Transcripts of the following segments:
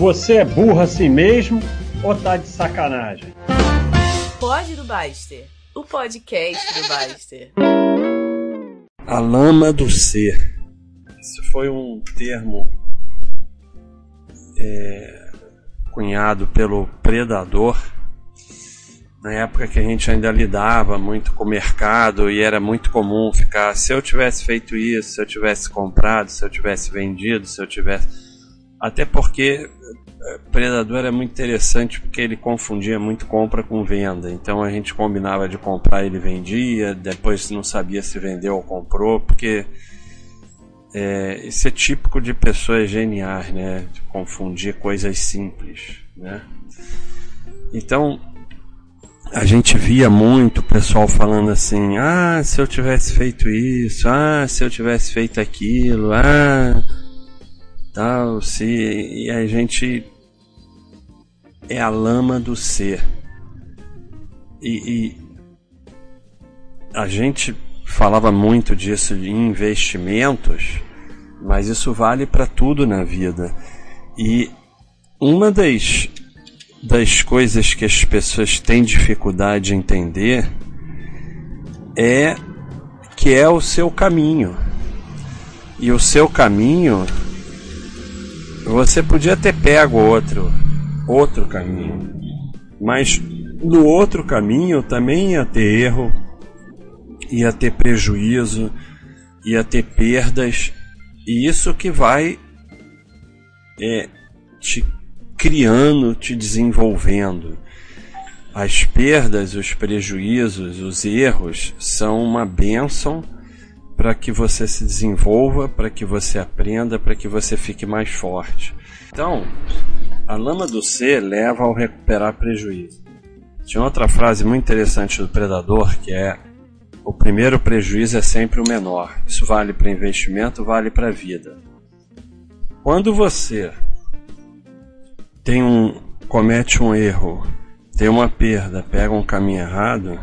Você é burro assim mesmo ou tá de sacanagem? Pode do Baster, o podcast do Baster. A lama do ser. Isso foi um termo é, cunhado pelo predador na época que a gente ainda lidava muito com o mercado e era muito comum ficar se eu tivesse feito isso, se eu tivesse comprado, se eu tivesse vendido, se eu tivesse até porque eh, Predador é muito interessante porque ele confundia muito compra com venda. Então a gente combinava de comprar, ele vendia, depois não sabia se vendeu ou comprou, porque é, isso é típico de pessoas geniais, né? De confundir coisas simples, né? Então a gente via muito o pessoal falando assim: ah, se eu tivesse feito isso, ah, se eu tivesse feito aquilo, ah tal, se e a gente é a lama do ser. E, e a gente falava muito disso de investimentos, mas isso vale para tudo na vida. E uma das, das coisas que as pessoas têm dificuldade de entender é que é o seu caminho. E o seu caminho você podia ter pego outro, outro caminho, mas no outro caminho também ia ter erro, ia ter prejuízo, ia ter perdas, e isso que vai é, te criando, te desenvolvendo. As perdas, os prejuízos, os erros são uma bênção para que você se desenvolva, para que você aprenda, para que você fique mais forte. Então, a lama do ser leva ao recuperar prejuízo. Tinha outra frase muito interessante do predador que é: o primeiro prejuízo é sempre o menor. Isso vale para investimento, vale para a vida. Quando você tem um comete um erro, tem uma perda, pega um caminho errado,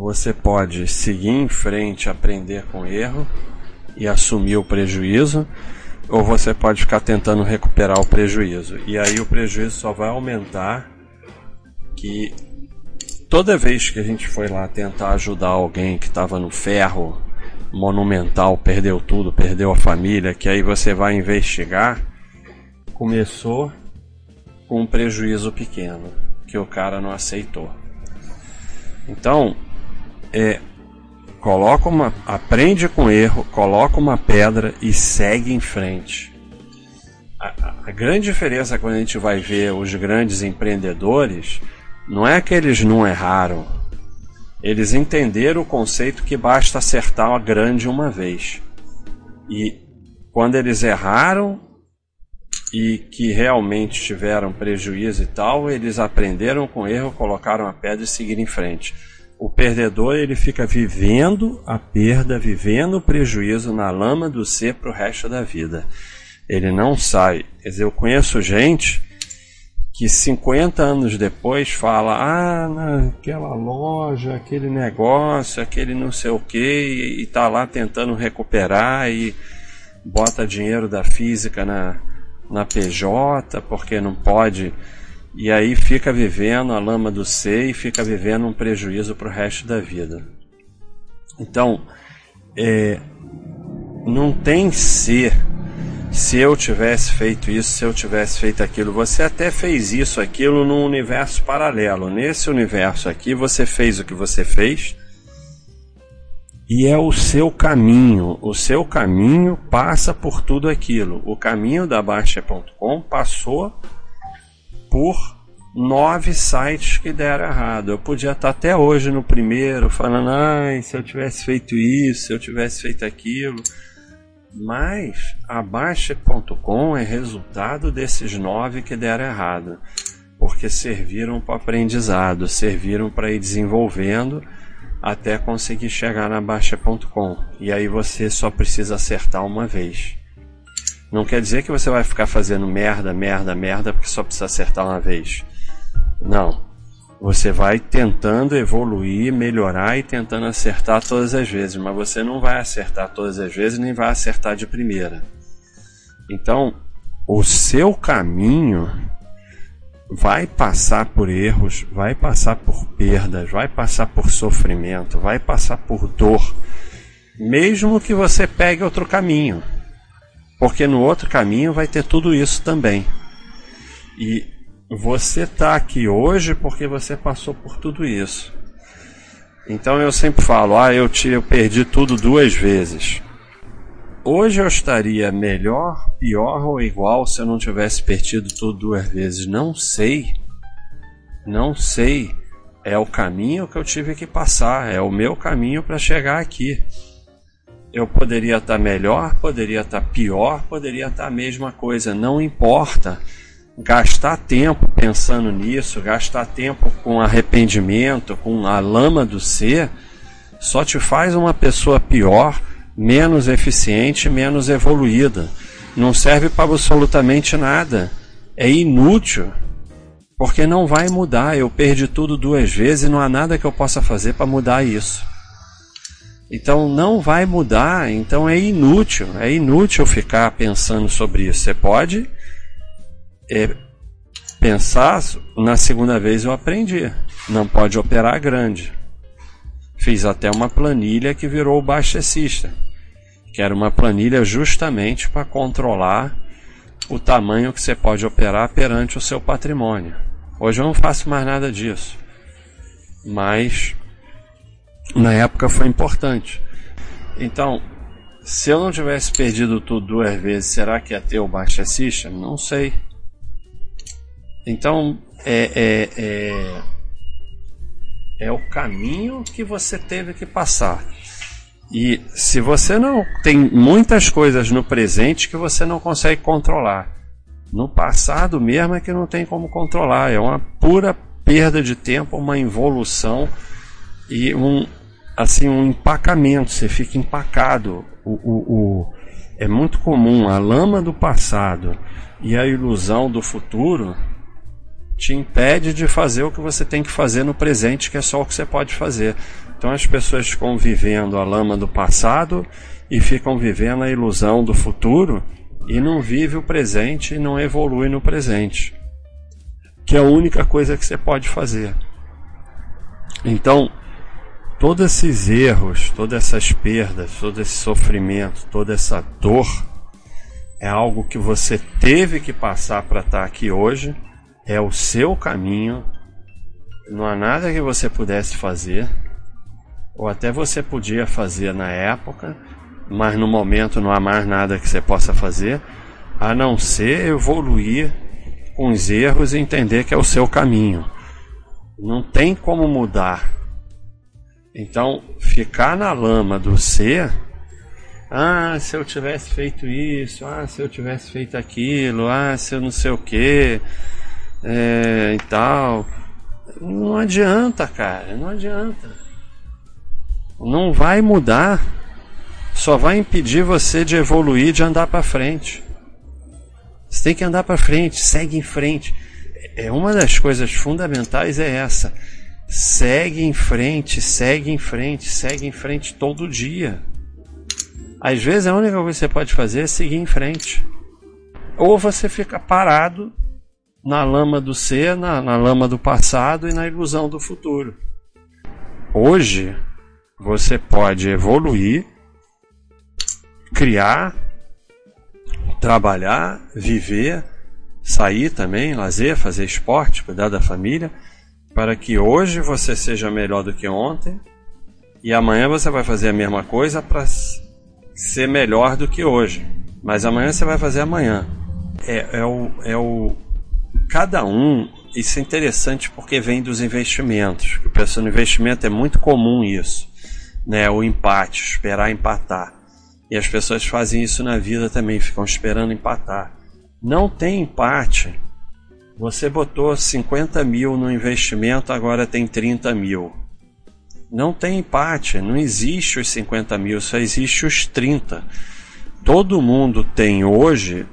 você pode seguir em frente, aprender com erro e assumir o prejuízo, ou você pode ficar tentando recuperar o prejuízo. E aí o prejuízo só vai aumentar que toda vez que a gente foi lá tentar ajudar alguém que estava no ferro monumental, perdeu tudo, perdeu a família, que aí você vai investigar, começou com um prejuízo pequeno que o cara não aceitou. Então, é coloca uma, aprende com erro, coloca uma pedra e segue em frente. A, a, grande diferença quando a gente vai ver os grandes empreendedores não é que eles não erraram, eles entenderam o conceito que basta acertar a grande uma vez. E quando eles erraram e que realmente tiveram prejuízo e tal, eles aprenderam com erro, colocaram a pedra e seguiram em frente o perdedor ele fica vivendo a perda, vivendo o prejuízo na lama do ser para o resto da vida. Ele não sai. Quer dizer, eu conheço gente que 50 anos depois fala: ah, naquela loja, aquele negócio, aquele não sei o que, e está lá tentando recuperar e bota dinheiro da física na, na PJ porque não pode e aí fica vivendo a lama do ser e fica vivendo um prejuízo para o resto da vida. Então, é, não tem ser se eu tivesse feito isso, se eu tivesse feito aquilo. Você até fez isso, aquilo num universo paralelo. Nesse universo aqui, você fez o que você fez e é o seu caminho. O seu caminho passa por tudo aquilo. O caminho da Baixa.com passou por nove sites que deram errado. Eu podia estar até hoje no primeiro falando, ai, se eu tivesse feito isso, se eu tivesse feito aquilo. Mas a Baixa.com é resultado desses nove que deram errado, porque serviram para aprendizado, serviram para ir desenvolvendo até conseguir chegar na Baixa.com. E aí você só precisa acertar uma vez. Não quer dizer que você vai ficar fazendo merda, merda, merda, porque só precisa acertar uma vez. Não. Você vai tentando evoluir, melhorar e tentando acertar todas as vezes, mas você não vai acertar todas as vezes nem vai acertar de primeira. Então, o seu caminho vai passar por erros, vai passar por perdas, vai passar por sofrimento, vai passar por dor, mesmo que você pegue outro caminho, porque no outro caminho vai ter tudo isso também. E você está aqui hoje porque você passou por tudo isso. Então eu sempre falo, ah, eu, te, eu perdi tudo duas vezes. Hoje eu estaria melhor, pior ou igual se eu não tivesse perdido tudo duas vezes? Não sei. Não sei. É o caminho que eu tive que passar, é o meu caminho para chegar aqui. Eu poderia estar melhor, poderia estar pior, poderia estar a mesma coisa, não importa. Gastar tempo pensando nisso, gastar tempo com arrependimento, com a lama do ser, só te faz uma pessoa pior menos eficiente, menos evoluída. Não serve para absolutamente nada. É inútil. Porque não vai mudar. Eu perdi tudo duas vezes e não há nada que eu possa fazer para mudar isso. Então não vai mudar, então é inútil, é inútil ficar pensando sobre isso. Você pode é, pensar, na segunda vez eu aprendi, não pode operar grande. Fiz até uma planilha que virou o baixecista que era uma planilha justamente para controlar o tamanho que você pode operar perante o seu patrimônio. Hoje eu não faço mais nada disso, mas na época foi importante. Então, se eu não tivesse perdido tudo duas vezes, será que ia ter o Baixa System? Não sei. Então, é, é, é, é o caminho que você teve que passar. E se você não tem muitas coisas no presente que você não consegue controlar, no passado mesmo é que não tem como controlar, é uma pura perda de tempo, uma involução e um assim um empacamento, você fica empacado. O, o, o, é muito comum a lama do passado e a ilusão do futuro te impede de fazer o que você tem que fazer no presente, que é só o que você pode fazer. Então as pessoas ficam vivendo a lama do passado e ficam vivendo a ilusão do futuro e não vive o presente e não evolui no presente. Que é a única coisa que você pode fazer. Então, todos esses erros, todas essas perdas, todo esse sofrimento, toda essa dor é algo que você teve que passar para estar aqui hoje, é o seu caminho, não há nada que você pudesse fazer ou até você podia fazer na época, mas no momento não há mais nada que você possa fazer, a não ser evoluir com os erros e entender que é o seu caminho. Não tem como mudar. Então, ficar na lama do ser, ah, se eu tivesse feito isso, ah, se eu tivesse feito aquilo, ah, se eu não sei o que, é, e tal. Não adianta, cara, não adianta não vai mudar, só vai impedir você de evoluir, de andar para frente. Você tem que andar para frente, segue em frente. É uma das coisas fundamentais é essa. Segue em frente, segue em frente, segue em frente todo dia. Às vezes a única coisa que você pode fazer é seguir em frente. Ou você fica parado na lama do ser, na, na lama do passado e na ilusão do futuro. Hoje, você pode evoluir, criar, trabalhar, viver, sair também, lazer, fazer esporte, cuidar da família, para que hoje você seja melhor do que ontem e amanhã você vai fazer a mesma coisa para ser melhor do que hoje. Mas amanhã você vai fazer amanhã. É, é, o, é o. Cada um. Isso é interessante porque vem dos investimentos. O pessoal no investimento é muito comum isso né, o empate, esperar empatar. E as pessoas fazem isso na vida também, ficam esperando empatar. Não tem empate. Você botou 50 mil no investimento, agora tem 30 mil. Não tem empate, não existe os 50 mil, só existe os 30. Todo mundo tem hoje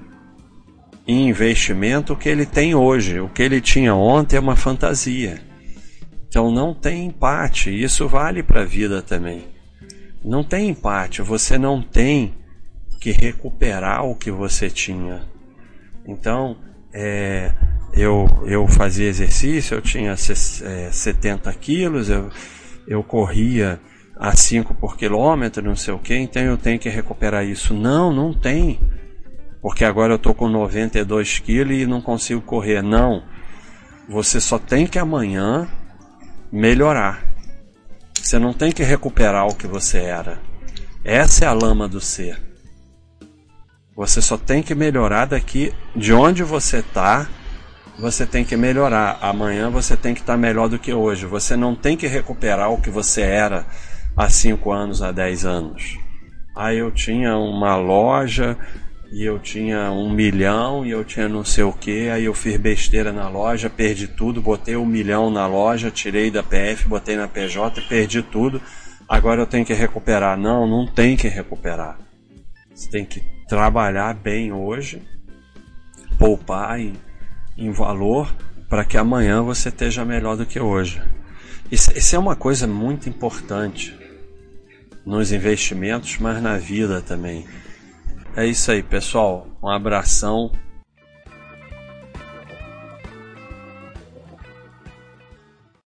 em investimento o que ele tem hoje. O que ele tinha ontem é uma fantasia. Então não tem empate, isso vale para a vida também. Não tem empate, você não tem que recuperar o que você tinha. Então, é, eu, eu fazia exercício, eu tinha é, 70 quilos, eu, eu corria a 5 por quilômetro, não sei o que, então eu tenho que recuperar isso. Não, não tem. Porque agora eu estou com 92 quilos e não consigo correr. Não. Você só tem que amanhã melhorar. Você não tem que recuperar o que você era. Essa é a lama do ser. Você só tem que melhorar daqui de onde você está. Você tem que melhorar. Amanhã você tem que estar melhor do que hoje. Você não tem que recuperar o que você era há 5 anos, há 10 anos. Aí eu tinha uma loja e eu tinha um milhão e eu tinha não sei o que, aí eu fiz besteira na loja, perdi tudo, botei um milhão na loja, tirei da PF, botei na PJ, perdi tudo. Agora eu tenho que recuperar. Não, não tem que recuperar. Você tem que trabalhar bem hoje, poupar em, em valor para que amanhã você esteja melhor do que hoje. Isso, isso é uma coisa muito importante nos investimentos, mas na vida também. É isso aí, pessoal. Um abração